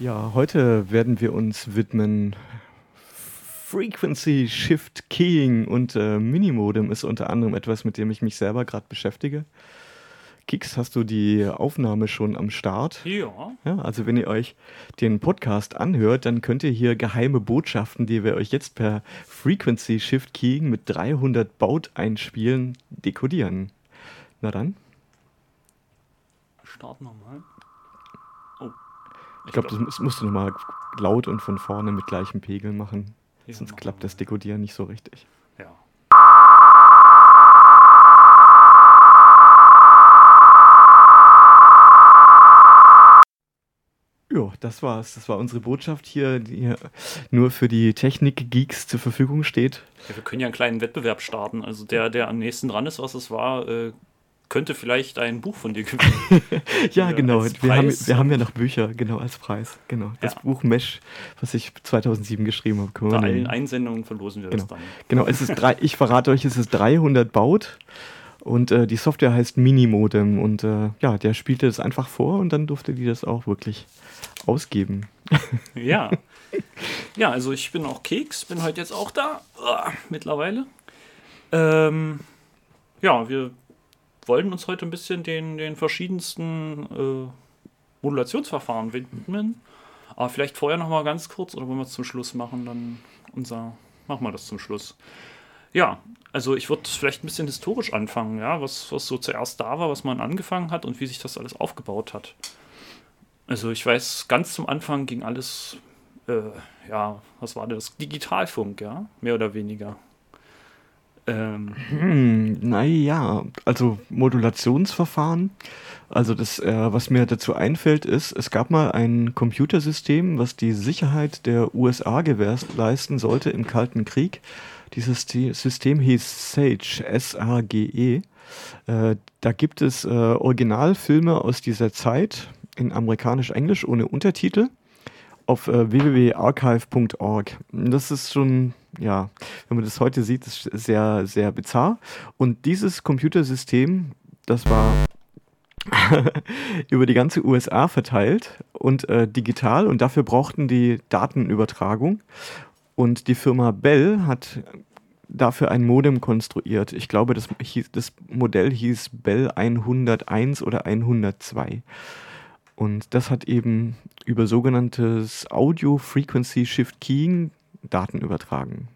Ja, heute werden wir uns widmen Frequency Shift Keying und äh, Minimodem ist unter anderem etwas, mit dem ich mich selber gerade beschäftige. Kix, hast du die Aufnahme schon am Start? Ja. ja. Also wenn ihr euch den Podcast anhört, dann könnt ihr hier geheime Botschaften, die wir euch jetzt per Frequency Shift Keying mit 300 Baut einspielen, dekodieren. Na dann. Starten wir mal. Ich glaube, glaub, das musst du nochmal laut und von vorne mit gleichem Pegel machen. Ja, Sonst klappt das Dekodieren nicht so richtig. Ja. Ja, das war's. Das war unsere Botschaft hier, die nur für die Technik-Geeks zur Verfügung steht. Ja, wir können ja einen kleinen Wettbewerb starten. Also der, der am nächsten dran ist, was es war, äh, könnte vielleicht ein Buch von dir gewinnen. ja, genau. Wir haben, wir haben ja noch Bücher, genau, als Preis. Genau. Das ja. Buch Mesh, was ich 2007 geschrieben habe. Bei allen Einsendungen verlosen wir genau. das dann. Genau, es ist drei, ich verrate euch, es ist 300 baut. Und äh, die Software heißt Minimodem. Und äh, ja, der spielte das einfach vor und dann durfte die das auch wirklich ausgeben. ja. Ja, also ich bin auch Keks, bin heute jetzt auch da. Mittlerweile. Ähm, ja, wir wollen uns heute ein bisschen den, den verschiedensten äh, Modulationsverfahren widmen. Aber vielleicht vorher noch mal ganz kurz, oder wollen wir es zum Schluss machen? Dann unser. Machen wir das zum Schluss. Ja, also ich würde vielleicht ein bisschen historisch anfangen, ja, was, was so zuerst da war, was man angefangen hat und wie sich das alles aufgebaut hat. Also ich weiß, ganz zum Anfang ging alles, äh, ja, was war das? Digitalfunk, ja, mehr oder weniger. Ähm. Hm, naja, also Modulationsverfahren. Also das, äh, was mir dazu einfällt, ist, es gab mal ein Computersystem, was die Sicherheit der USA gewährleisten sollte im Kalten Krieg. Dieses System hieß SAGE, S-A-G-E. Äh, da gibt es äh, Originalfilme aus dieser Zeit in amerikanisch-englisch ohne Untertitel auf äh, www.archive.org. Das ist schon, ja, wenn man das heute sieht, ist sehr, sehr bizarr. Und dieses Computersystem, das war über die ganze USA verteilt und äh, digital und dafür brauchten die Datenübertragung. Und die Firma Bell hat dafür ein Modem konstruiert. Ich glaube, das, hieß, das Modell hieß Bell 101 oder 102. Und das hat eben über sogenanntes Audio Frequency Shift Keying Daten übertragen.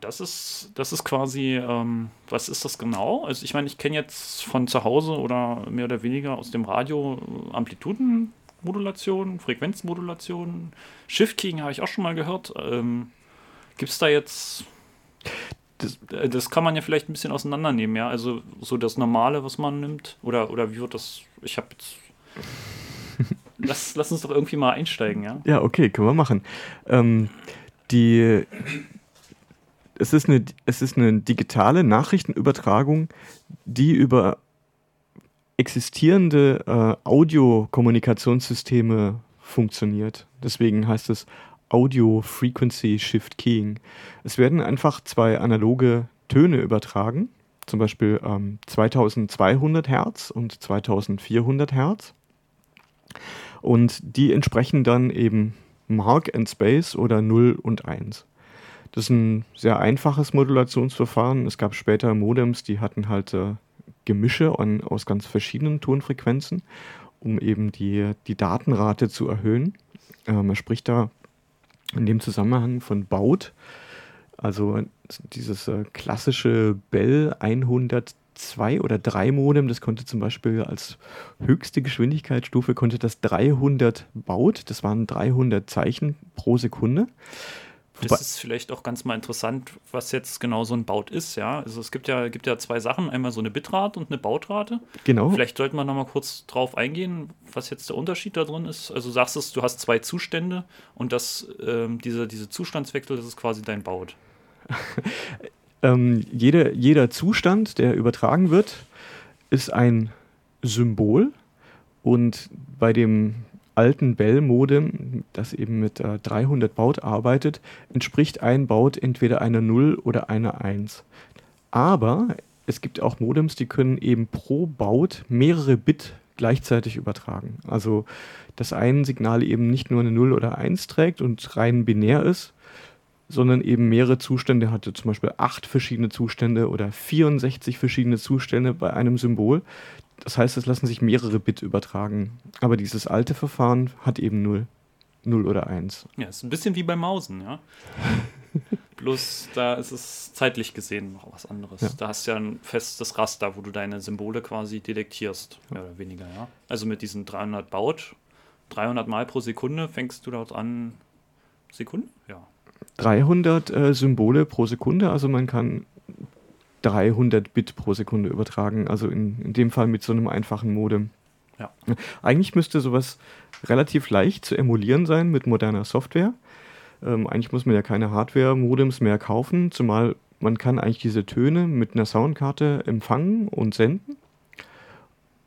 Das ist, das ist quasi, ähm, was ist das genau? Also ich meine, ich kenne jetzt von zu Hause oder mehr oder weniger aus dem Radio Amplitudenmodulation, Frequenzmodulation, Shift Keying habe ich auch schon mal gehört. Ähm, Gibt es da jetzt das, äh, das, kann man ja vielleicht ein bisschen auseinandernehmen, ja. Also so das Normale, was man nimmt. Oder, oder wie wird das? Ich habe jetzt lass, lass uns doch irgendwie mal einsteigen, ja? Ja, okay, können wir machen. Ähm, die, es, ist eine, es ist eine digitale Nachrichtenübertragung, die über existierende äh, Audiokommunikationssysteme funktioniert. Deswegen heißt es Audio Frequency Shift Keying. Es werden einfach zwei analoge Töne übertragen, zum Beispiel ähm, 2200 Hertz und 2400 Hertz. Und die entsprechen dann eben Mark and Space oder 0 und 1. Das ist ein sehr einfaches Modulationsverfahren. Es gab später Modems, die hatten halt äh, Gemische an, aus ganz verschiedenen Tonfrequenzen, um eben die, die Datenrate zu erhöhen. Äh, man spricht da in dem Zusammenhang von Baut, also dieses äh, klassische Bell 100 2 oder 3 Modem, das konnte zum Beispiel als höchste Geschwindigkeitsstufe konnte das 300 Baut, das waren 300 Zeichen pro Sekunde. Das ist vielleicht auch ganz mal interessant, was jetzt genau so ein Baut ist, ja. Also es gibt ja, gibt ja zwei Sachen, einmal so eine Bitrate und eine Bautrate. Genau. Vielleicht sollten wir nochmal kurz drauf eingehen, was jetzt der Unterschied da drin ist. Also sagst du, du hast zwei Zustände und das, ähm, diese, diese Zustandswechsel, das ist quasi dein Baut. Ähm, jede, jeder Zustand, der übertragen wird, ist ein Symbol und bei dem alten Bell-Modem, das eben mit äh, 300 Baut arbeitet, entspricht ein Baut entweder einer 0 oder einer 1. Aber es gibt auch Modems, die können eben pro Baut mehrere Bit gleichzeitig übertragen. Also, dass ein Signal eben nicht nur eine 0 oder 1 trägt und rein binär ist, sondern eben mehrere Zustände hatte, zum Beispiel acht verschiedene Zustände oder 64 verschiedene Zustände bei einem Symbol. Das heißt, es lassen sich mehrere Bit übertragen. Aber dieses alte Verfahren hat eben 0. 0 oder 1. Ja, ist ein bisschen wie beim Mausen, ja. Bloß da ist es zeitlich gesehen noch was anderes. Ja. Da hast du ja ein festes Raster, wo du deine Symbole quasi detektierst, mehr oder weniger, ja. Also mit diesen 300 Baut, 300 Mal pro Sekunde fängst du dort an. Sekunde? Ja. 300 äh, Symbole pro Sekunde, also man kann 300 Bit pro Sekunde übertragen, also in, in dem Fall mit so einem einfachen Modem. Ja. Eigentlich müsste sowas relativ leicht zu emulieren sein mit moderner Software. Ähm, eigentlich muss man ja keine Hardware-Modems mehr kaufen, zumal man kann eigentlich diese Töne mit einer Soundkarte empfangen und senden.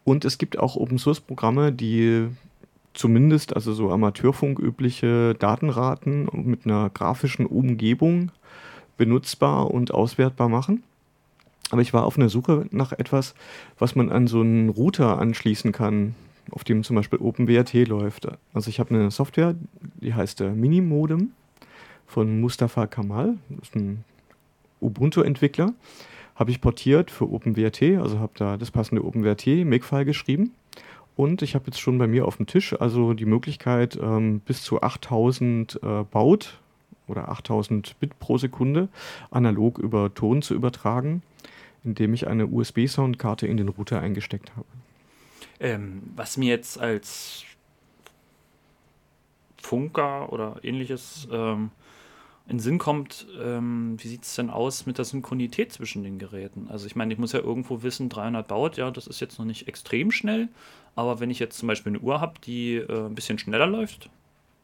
Und es gibt auch Open-Source-Programme, die zumindest also so Amateurfunk übliche Datenraten mit einer grafischen Umgebung benutzbar und auswertbar machen. Aber ich war auf einer Suche nach etwas, was man an so einen Router anschließen kann, auf dem zum Beispiel OpenWRT läuft. Also ich habe eine Software, die heißt der Minimodem von Mustafa Kamal, das ist ein Ubuntu-Entwickler. Habe ich portiert für OpenWRT, also habe da das passende OpenWRT-Makefile geschrieben. Und ich habe jetzt schon bei mir auf dem Tisch also die Möglichkeit, ähm, bis zu 8000 äh, Baut oder 8000 Bit pro Sekunde analog über Ton zu übertragen indem ich eine USB-Soundkarte in den Router eingesteckt habe. Ähm, was mir jetzt als Funker oder ähnliches ähm, in Sinn kommt, ähm, wie sieht es denn aus mit der Synchronität zwischen den Geräten? Also ich meine, ich muss ja irgendwo wissen, 300 baut, ja, das ist jetzt noch nicht extrem schnell, aber wenn ich jetzt zum Beispiel eine Uhr habe, die äh, ein bisschen schneller läuft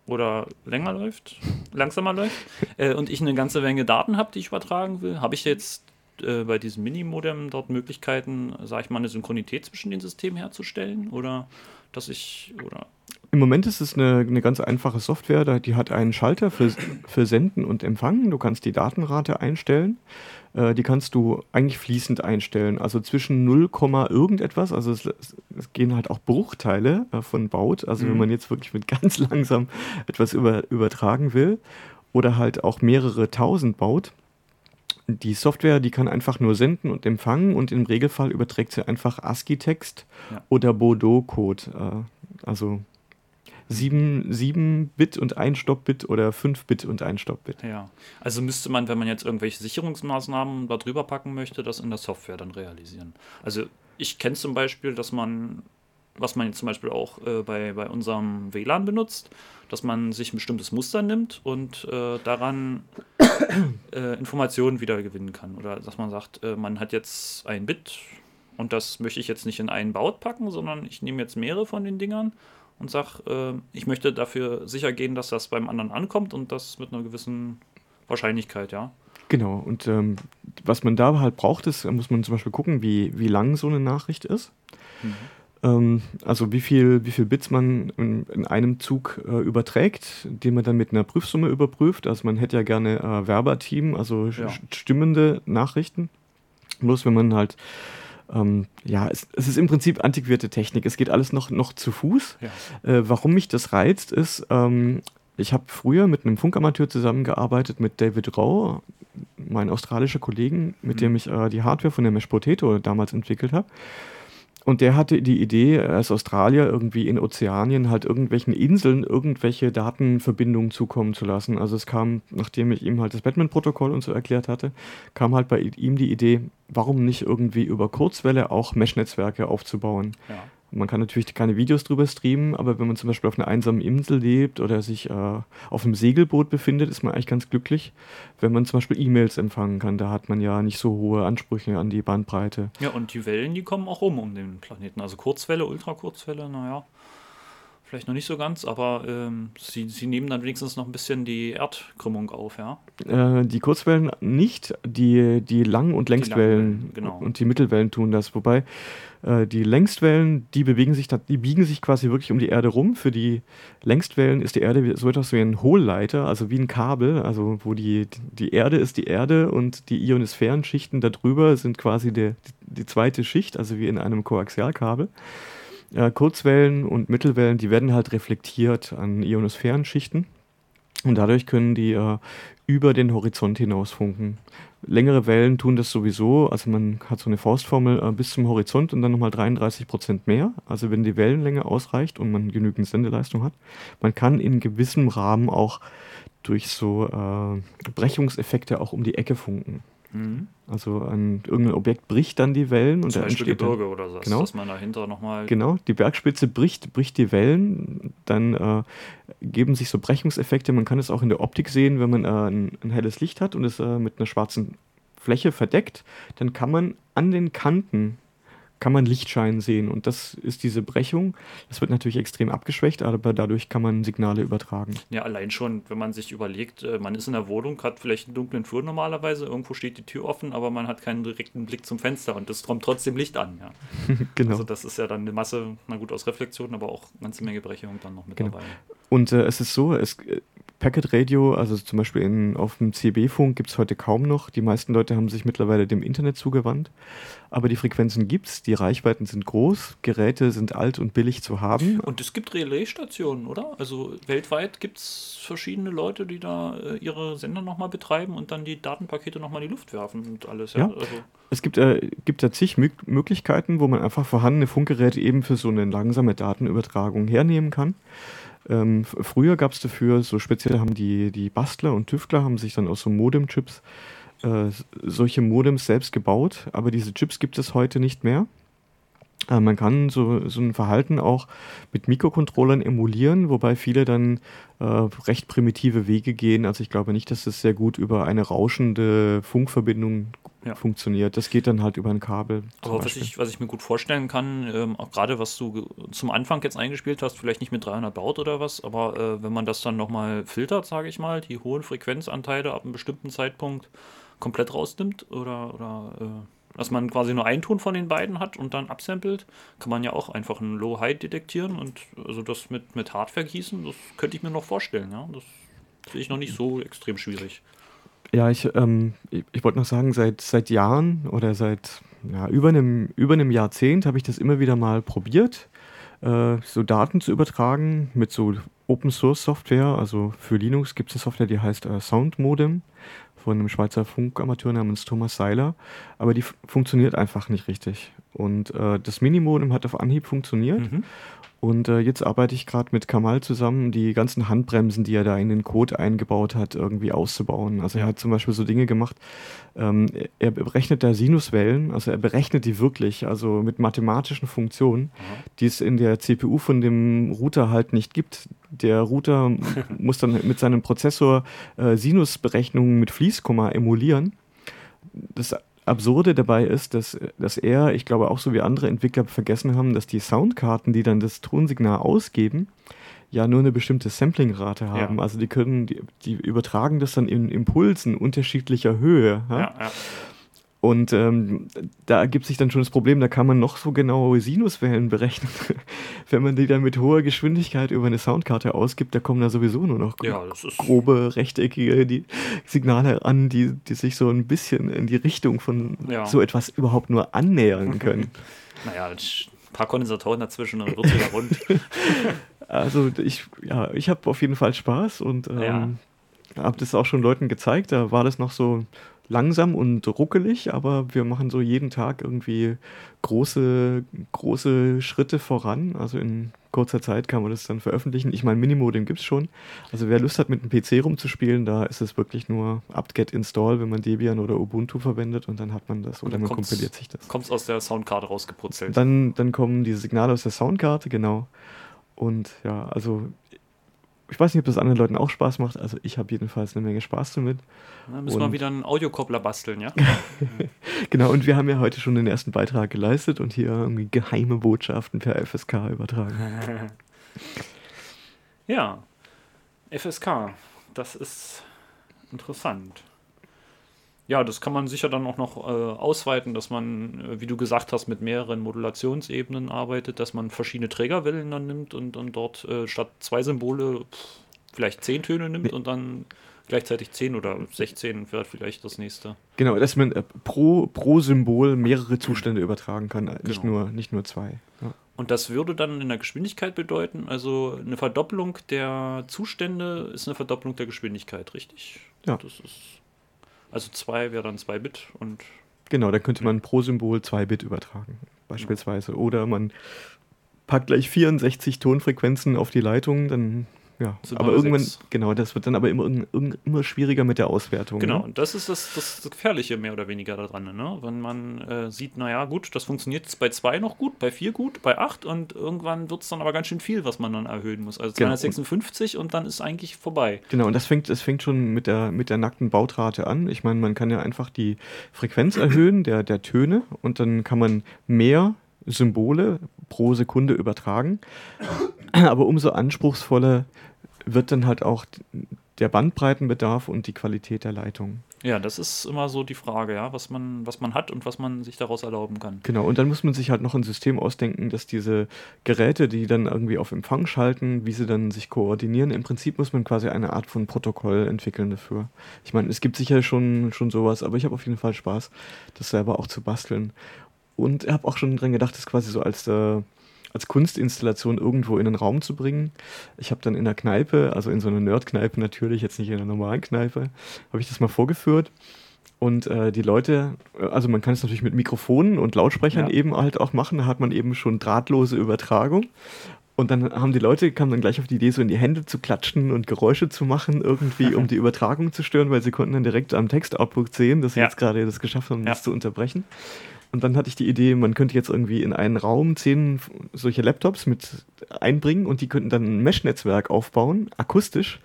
oder länger läuft, langsamer läuft, äh, und ich eine ganze Menge Daten habe, die ich übertragen will, habe ich jetzt äh, bei diesem Minimodem dort Möglichkeiten, sage ich mal, eine Synchronität zwischen den Systemen herzustellen? Oder dass ich, oder im Moment ist es eine, eine ganz einfache Software, die hat einen Schalter für, für Senden und Empfangen. Du kannst die Datenrate einstellen. Äh, die kannst du eigentlich fließend einstellen. Also zwischen 0, irgendetwas. Also es, es gehen halt auch Bruchteile äh, von Baut. Also mhm. wenn man jetzt wirklich mit ganz langsam etwas über, übertragen will oder halt auch mehrere tausend baut die Software, die kann einfach nur senden und empfangen und im Regelfall überträgt sie einfach ASCII-Text ja. oder Bordeaux-Code. Äh, also 7, 7 Bit und 1 Stopp-Bit oder 5 Bit und 1 Stopp-Bit. Ja, also müsste man, wenn man jetzt irgendwelche Sicherungsmaßnahmen da drüber packen möchte, das in der Software dann realisieren. Also ich kenne zum Beispiel, dass man was man jetzt zum Beispiel auch äh, bei, bei unserem WLAN benutzt, dass man sich ein bestimmtes Muster nimmt und äh, daran äh, Informationen wiedergewinnen kann. Oder dass man sagt, äh, man hat jetzt ein Bit und das möchte ich jetzt nicht in einen Baut packen, sondern ich nehme jetzt mehrere von den Dingern und sage, äh, ich möchte dafür sicher gehen, dass das beim anderen ankommt und das mit einer gewissen Wahrscheinlichkeit, ja. Genau, und ähm, was man da halt braucht, ist, muss man zum Beispiel gucken, wie, wie lang so eine Nachricht ist. Mhm. Ähm, also wie viel, wie viel Bits man in, in einem Zug äh, überträgt, den man dann mit einer Prüfsumme überprüft. Also man hätte ja gerne äh, Werberteam, also ja. stimmende Nachrichten. Bloß wenn man halt ähm, ja, es, es, ist im Prinzip antiquierte Technik. Es geht alles noch, noch zu Fuß. Ja. Äh, warum mich das reizt, ist, ähm, ich habe früher mit einem Funkamateur zusammengearbeitet, mit David Rau, mein australischer Kollegen, mit mhm. dem ich äh, die Hardware von der Mesh Potato damals entwickelt habe. Und der hatte die Idee, als Australier irgendwie in Ozeanien halt irgendwelchen Inseln irgendwelche Datenverbindungen zukommen zu lassen. Also es kam, nachdem ich ihm halt das Batman-Protokoll und so erklärt hatte, kam halt bei ihm die Idee, warum nicht irgendwie über Kurzwelle auch Mesh-Netzwerke aufzubauen. Ja. Man kann natürlich keine Videos drüber streamen, aber wenn man zum Beispiel auf einer einsamen Insel lebt oder sich äh, auf einem Segelboot befindet, ist man eigentlich ganz glücklich, wenn man zum Beispiel E-Mails empfangen kann. Da hat man ja nicht so hohe Ansprüche an die Bandbreite. Ja, und die Wellen, die kommen auch rum um den Planeten. Also Kurzwelle, Ultrakurzwelle, naja, vielleicht noch nicht so ganz, aber ähm, sie, sie nehmen dann wenigstens noch ein bisschen die Erdkrümmung auf, ja? Äh, die Kurzwellen nicht, die, die Lang- und Längstwellen genau. und die Mittelwellen tun das. Wobei äh, die Längstwellen, die bewegen sich, die biegen sich quasi wirklich um die Erde rum. Für die Längstwellen ist die Erde so etwas wie ein Hohlleiter, also wie ein Kabel, also wo die, die Erde ist die Erde und die Ionosphärenschichten darüber sind quasi der, die, die zweite Schicht, also wie in einem Koaxialkabel. Äh, Kurzwellen und Mittelwellen, die werden halt reflektiert an Ionosphärenschichten und dadurch können die äh, über den Horizont hinaus funken. Längere Wellen tun das sowieso, also man hat so eine Faustformel äh, bis zum Horizont und dann nochmal 33 Prozent mehr. Also wenn die Wellenlänge ausreicht und man genügend Sendeleistung hat, man kann in gewissem Rahmen auch durch so äh, Brechungseffekte auch um die Ecke funken. Mhm. Also ein, irgendein Objekt bricht dann die Wellen und Zum da entsteht dann- Gebirge oder so, genau. dass man dahinter nochmal. Genau, die Bergspitze bricht, bricht die Wellen, dann äh, geben sich so Brechungseffekte. Man kann es auch in der Optik sehen, wenn man äh, ein, ein helles Licht hat und es äh, mit einer schwarzen Fläche verdeckt, dann kann man an den Kanten kann man Lichtschein sehen und das ist diese Brechung. Das wird natürlich extrem abgeschwächt, aber dadurch kann man Signale übertragen. Ja, allein schon, wenn man sich überlegt, äh, man ist in der Wohnung, hat vielleicht einen dunklen Flur normalerweise, irgendwo steht die Tür offen, aber man hat keinen direkten Blick zum Fenster und es kommt trotzdem Licht an. Ja. genau. Also das ist ja dann eine Masse, na gut, aus Reflexion, aber auch eine ganze Menge Brechung dann noch mit Genau. dabei. Und äh, es ist so, es, äh, Packet Radio, also zum Beispiel in, auf dem CB-Funk gibt es heute kaum noch. Die meisten Leute haben sich mittlerweile dem Internet zugewandt. Aber die Frequenzen gibt es, die Reichweiten sind groß, Geräte sind alt und billig zu haben. Und es gibt Relaisstationen, oder? Also weltweit gibt es verschiedene Leute, die da äh, ihre Sender nochmal betreiben und dann die Datenpakete nochmal in die Luft werfen und alles. Ja. Ja. Also, Es gibt, äh, gibt da zig Mö Möglichkeiten, wo man einfach vorhandene Funkgeräte eben für so eine langsame Datenübertragung hernehmen kann. Ähm, früher gab es dafür, so speziell haben die, die Bastler und Tüftler haben sich dann aus so Modem-Chips äh, solche Modems selbst gebaut, aber diese Chips gibt es heute nicht mehr. Äh, man kann so, so ein Verhalten auch mit Mikrocontrollern emulieren, wobei viele dann äh, recht primitive Wege gehen. Also ich glaube nicht, dass das sehr gut über eine rauschende Funkverbindung Ja. funktioniert. Das geht dann halt über ein Kabel. Aber was ich, was ich mir gut vorstellen kann, ähm, auch gerade was du zum Anfang jetzt eingespielt hast, vielleicht nicht mit 300 Baut oder was, aber äh, wenn man das dann nochmal filtert, sage ich mal, die hohen Frequenzanteile ab einem bestimmten Zeitpunkt komplett rausnimmt oder, oder äh, dass man quasi nur einen Ton von den beiden hat und dann absampelt, kann man ja auch einfach ein Low-High detektieren und also das mit, mit Hardware gießen, das könnte ich mir noch vorstellen, ja. Das sehe ich noch nicht so extrem schwierig. Ja, ich, ähm, ich, ich wollte noch sagen, seit, seit Jahren oder seit ja, über, einem, über einem Jahrzehnt habe ich das immer wieder mal probiert, äh, so Daten zu übertragen mit so Open Source Software. Also für Linux gibt es eine Software, die heißt äh, Sound Modem von einem Schweizer Funkamateur namens Thomas Seiler. Aber die funktioniert einfach nicht richtig. Und äh, das Minimodem hat auf Anhieb funktioniert. Mhm. Und äh, jetzt arbeite ich gerade mit Kamal zusammen, die ganzen Handbremsen, die er da in den Code eingebaut hat, irgendwie auszubauen. Also er hat zum Beispiel so Dinge gemacht, ähm, er berechnet da Sinuswellen, also er berechnet die wirklich, also mit mathematischen Funktionen, die es in der CPU von dem Router halt nicht gibt. Der Router muss dann mit seinem Prozessor äh, Sinusberechnungen mit Fließkomma emulieren. Das Absurde dabei ist, dass, dass er, ich glaube auch so wie andere Entwickler vergessen haben, dass die Soundkarten, die dann das Tonsignal ausgeben, ja nur eine bestimmte Samplingrate haben. Ja. Also die können, die, die übertragen das dann in Impulsen unterschiedlicher Höhe. Ja? Ja, ja. Und ähm, da ergibt sich dann schon das Problem, da kann man noch so genaue Sinuswellen berechnen. Wenn man die dann mit hoher Geschwindigkeit über eine Soundkarte ausgibt, da kommen da sowieso nur noch ja, grobe, rechteckige die Signale an, die, die sich so ein bisschen in die Richtung von Ja. so etwas überhaupt nur annähern können. Naja, ein paar Kondensatoren dazwischen und dann wird wieder rund. Also ich, ja, ich habe auf jeden Fall Spaß und ähm. Habe das auch schon Leuten gezeigt. Da war das noch so langsam und ruckelig, aber wir machen so jeden Tag irgendwie große, große Schritte voran. Also in kurzer Zeit kann man das dann veröffentlichen. Ich meine, Minimodem gibt es schon. Also wer Lust hat, mit einem PC rumzuspielen, da ist es wirklich nur apt-get install, wenn man Debian oder Ubuntu verwendet und dann hat man das oder man kompiliert sich das. Kommt aus der Soundkarte rausgeputzelt. Dann, dann kommen die Signale aus der Soundkarte, genau. Und ja, also ich weiß nicht, ob das anderen Leuten auch Spaß macht. Also ich habe jedenfalls eine Menge Spaß damit. Dann müssen wir und- wieder einen Audiokoppler basteln, ja? Genau, und wir haben ja heute schon den ersten Beitrag geleistet und hier irgendwie geheime Botschaften per FSK übertragen. Ja, FSK, das ist interessant. Ja, das kann man sicher dann auch noch äh, ausweiten, dass man, äh, wie du gesagt hast, mit mehreren Modulationsebenen arbeitet, dass man verschiedene Trägerwellen dann nimmt und, und dort äh, statt zwei Symbole pff, vielleicht zehn Töne nimmt und dann gleichzeitig zehn oder 16 wird vielleicht das nächste. Genau, dass man äh, pro, pro Symbol mehrere Zustände übertragen kann, äh, nicht, Genau. nur, nicht nur zwei. Ja. Und das würde dann in der Geschwindigkeit bedeuten, also eine Verdoppelung der Zustände ist eine Verdoppelung der Geschwindigkeit, richtig? Ja. Das ist, also 2 wäre dann 2 Bit und Genau, dann könnte man pro Symbol 2 Bit übertragen, beispielsweise. Oder man packt gleich 64 Tonfrequenzen auf die Leitung, dann ja, aber irgendwann, sechs. genau, das wird dann aber immer, immer, schwieriger mit der Auswertung. Genau, Ne? und das ist das, das Gefährliche mehr oder weniger daran, ne? Wenn man äh, sieht, naja, gut, das funktioniert jetzt bei 2 noch gut, bei 4 gut, bei 8 und irgendwann wird es dann aber ganz schön viel, was man dann erhöhen muss. Also Genau. 256 und dann ist eigentlich vorbei. Genau, und das fängt, das fängt schon mit der, mit der nackten Bautrate an. Ich meine, man kann ja einfach die Frequenz erhöhen der, der Töne und dann kann man mehr Symbole pro Sekunde übertragen. Aber umso anspruchsvoller wird dann halt auch der Bandbreitenbedarf und die Qualität der Leitung. Ja, das ist immer so die Frage, ja, was man, was man hat und was man sich daraus erlauben kann. Genau, und dann muss man sich halt noch ein System ausdenken, dass diese Geräte, die dann irgendwie auf Empfang schalten, wie sie dann sich koordinieren, im Prinzip muss man quasi eine Art von Protokoll entwickeln dafür. Ich meine, es gibt sicher schon, schon sowas, aber ich habe auf jeden Fall Spaß, das selber auch zu basteln. Und ich habe auch schon dran gedacht, das quasi so als, äh, als Kunstinstallation irgendwo in den Raum zu bringen. Ich habe dann in der Kneipe, also in so einer Nerd-Kneipe natürlich, jetzt nicht in einer normalen Kneipe, habe ich das mal vorgeführt. Und äh, die Leute, äh, also man kann es natürlich mit Mikrofonen und Lautsprechern Ja. eben halt auch machen, da hat man eben schon drahtlose Übertragung. Und dann haben die Leute, kamen dann gleich auf die Idee, so in die Hände zu klatschen und Geräusche zu machen, irgendwie, um die Übertragung zu stören, weil sie konnten dann direkt am Textoutput sehen, dass sie Ja. jetzt gerade das geschafft haben, Ja. das zu unterbrechen. Und dann hatte ich die Idee, man könnte jetzt irgendwie in einen Raum zehn solche Laptops mit einbringen und die könnten dann ein Mesh-Netzwerk aufbauen, akustisch.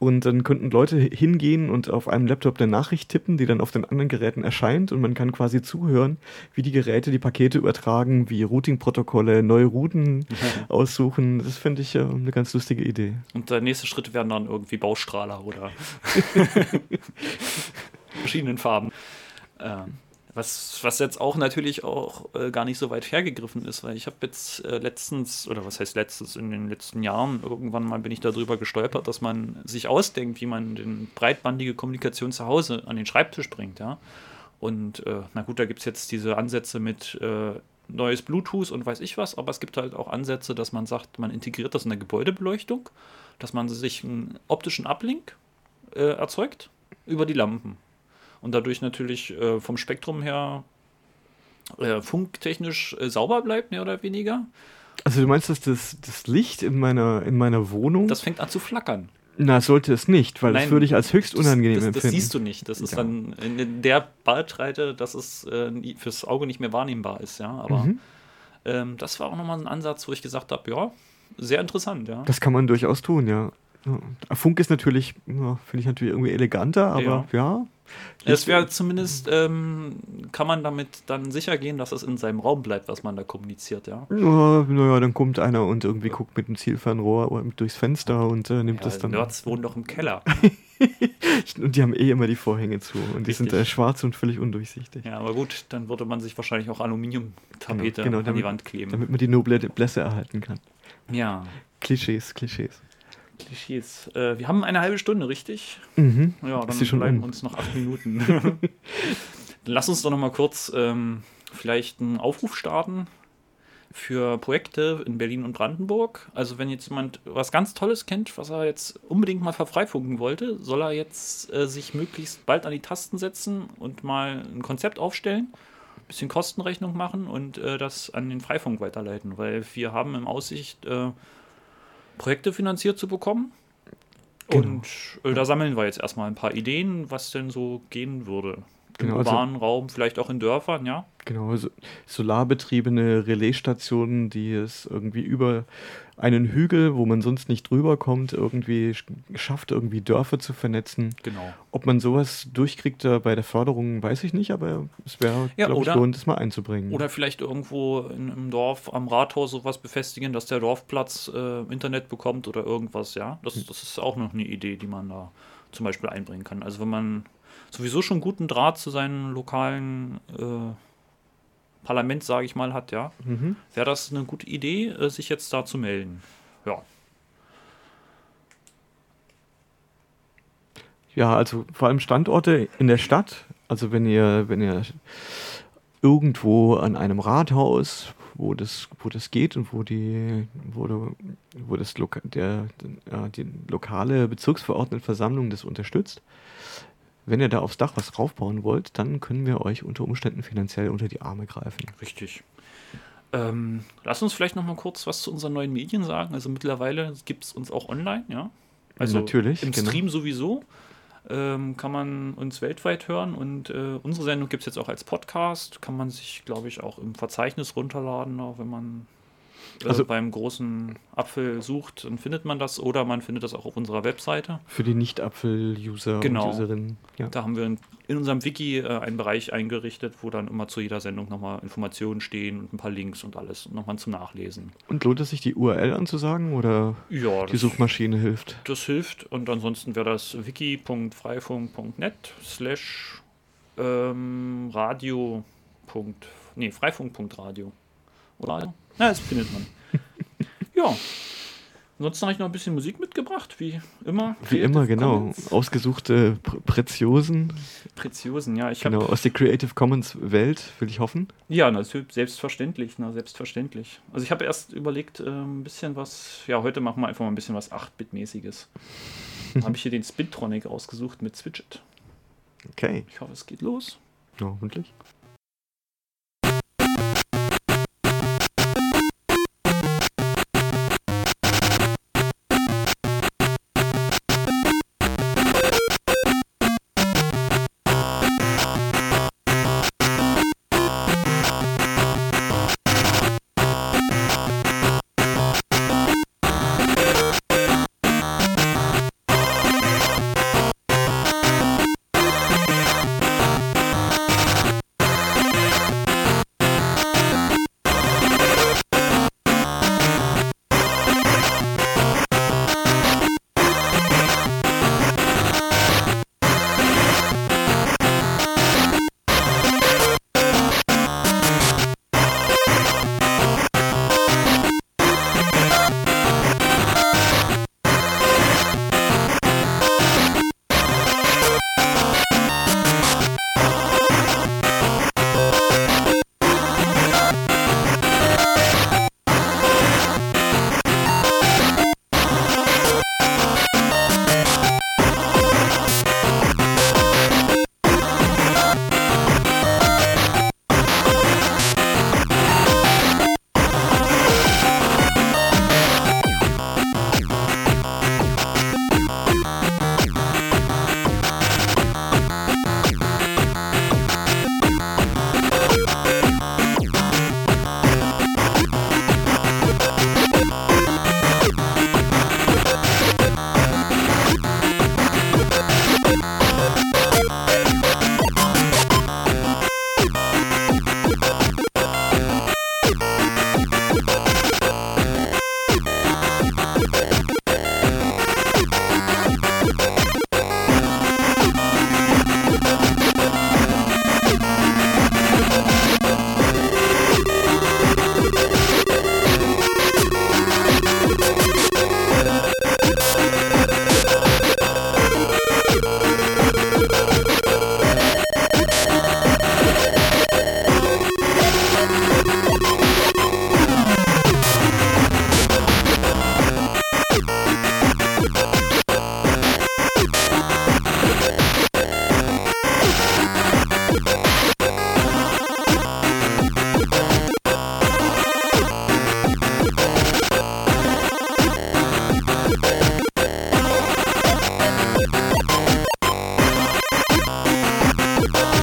Und dann könnten Leute hingehen und auf einem Laptop eine Nachricht tippen, die dann auf den anderen Geräten erscheint. Und man kann quasi zuhören, wie die Geräte die Pakete übertragen, wie Routing-Protokolle, neue Routen aussuchen. Das finde ich äh, eine ganz lustige Idee. Und der nächste Schritt wären dann irgendwie Baustrahler oder verschiedenen Farben. Ähm, was, was jetzt auch natürlich auch äh, gar nicht so weit hergegriffen ist, weil ich habe jetzt äh, letztens, oder was heißt letztens, in den letzten Jahren, irgendwann mal bin ich darüber gestolpert, dass man sich ausdenkt, wie man den breitbandige Kommunikation zu Hause an den Schreibtisch bringt, ja. Und äh, na gut, da gibt es jetzt diese Ansätze mit äh, neues Bluetooth und weiß ich was, aber es gibt halt auch Ansätze, dass man sagt, man integriert das in der Gebäudebeleuchtung, dass man sich einen optischen Uplink äh, erzeugt über die Lampen. Und dadurch natürlich äh, vom Spektrum her äh, funktechnisch äh, sauber bleibt, mehr oder weniger. Also du meinst, dass das, das Licht in meiner, in meiner Wohnung, Das fängt an zu flackern. na, sollte es nicht, weil das Nein, würde ich als höchst unangenehm das, das, das empfinden. siehst du nicht. Das ist Ja. dann in der Bandbreite, dass es äh, fürs Auge nicht mehr wahrnehmbar ist, ja. Aber Mhm. ähm, das war auch nochmal ein Ansatz, wo ich gesagt habe, ja, sehr interessant, ja. Das kann man durchaus tun, ja. ja. Funk ist natürlich, ja, finde ich natürlich irgendwie eleganter, aber ja. Es wäre zumindest, ähm, kann man damit dann sicher gehen, dass es in seinem Raum bleibt, was man da kommuniziert, ja. Ja, naja, dann kommt einer und irgendwie guckt mit dem Zielfernrohr durchs Fenster und äh, nimmt ja das dann. Nerds wohnen doch im Keller. Und die haben eh immer die Vorhänge zu und die sind Richtig. äh, schwarz und völlig undurchsichtig. Ja, aber gut, dann würde man sich wahrscheinlich auch Aluminiumtapete Genau, genau, an die damit- Wand kleben. Damit man die noble Blässe erhalten kann. ja, Klischees, Klischees. Klischees. Äh, wir haben eine halbe Stunde, richtig? Mhm. Ja, dann schon bleiben um? uns noch acht Minuten. Lass uns doch noch mal kurz ähm, vielleicht einen Aufruf starten für Projekte in Berlin und Brandenburg. Also wenn jetzt jemand was ganz Tolles kennt, was er jetzt unbedingt mal verfreifunken wollte, soll er jetzt äh, sich möglichst bald an die Tasten setzen und mal ein Konzept aufstellen, ein bisschen Kostenrechnung machen und äh, das an den Freifunk weiterleiten, weil wir haben im Aussicht, äh, Projekte finanziert zu bekommen. Genau. Und äh, da sammeln wir jetzt erstmal ein paar Ideen, was denn so gehen würde. Im Genau, also- urbanen Raum, vielleicht auch in Dörfern, ja. Genau, so solarbetriebene Relaisstationen, die es irgendwie über einen Hügel, wo man sonst nicht drüber kommt, irgendwie sch- schafft, irgendwie Dörfer zu vernetzen. Genau. Ob man sowas durchkriegt äh, bei der Förderung, weiß ich nicht, aber es wäre, Ja, glaube ich, lohnt, das mal einzubringen. Oder vielleicht irgendwo in, im Dorf am Rathaus sowas befestigen, dass der Dorfplatz äh, Internet bekommt oder irgendwas, ja. Das, das ist auch noch eine Idee, die man da zum Beispiel einbringen kann. Also wenn man sowieso schon guten Draht zu seinen lokalen äh, Parlament, sage ich mal, hat, ja, Mhm. wäre das eine gute Idee, äh, sich jetzt da zu melden. Ja. Ja, also vor allem Standorte in der Stadt. Also wenn ihr, wenn ihr irgendwo an einem Rathaus, wo das, wo das geht und wo die, wo, wo das Loka der, der, die lokale Bezirksverordnetenversammlung das unterstützt. Wenn ihr da aufs Dach was draufbauen wollt, dann können wir euch unter Umständen finanziell unter die Arme greifen. Richtig. Ähm, lass uns vielleicht noch mal kurz was zu unseren neuen Medien sagen. Also mittlerweile gibt es uns auch online, ja. Also Natürlich, im genau. Stream sowieso. Ähm, kann man uns weltweit hören und äh, unsere Sendung gibt es jetzt auch als Podcast. Kann man sich, glaube ich, auch im Verzeichnis runterladen, auch wenn man Also- beim großen Apfel sucht, dann findet man das oder man findet das auch auf unserer Webseite. Für die Nicht-Apfel-User Genau. und Userinnen. Ja. Da haben wir in, in unserem Wiki äh, einen Bereich eingerichtet, wo dann immer zu jeder Sendung nochmal Informationen stehen und ein paar Links und alles nochmal zum Nachlesen. Und lohnt es sich, die URL anzusagen oder Ja, die das, Suchmaschine hilft? das hilft. Und ansonsten wäre das wiki.freifunk.net slash ähm, radio. Nee, freifunk.radio. Oder? Ja, das findet man. ja. Ansonsten habe ich noch ein bisschen Musik mitgebracht, wie immer. Wie immer, Creative genau. Commons. Ausgesuchte Pr Preziosen, Preziosen, ja. Ich genau, aus der Creative Commons Welt, will ich hoffen. Ja, natürlich, selbstverständlich, na, selbstverständlich. Also ich habe erst überlegt, äh, ein bisschen was, ja, heute machen wir einfach mal ein bisschen was 8-Bit-mäßiges. Da habe ich hier den Spintronic ausgesucht mit Switchet. Okay, Ich hoffe, es geht los. ja, hoffentlich. Yeah.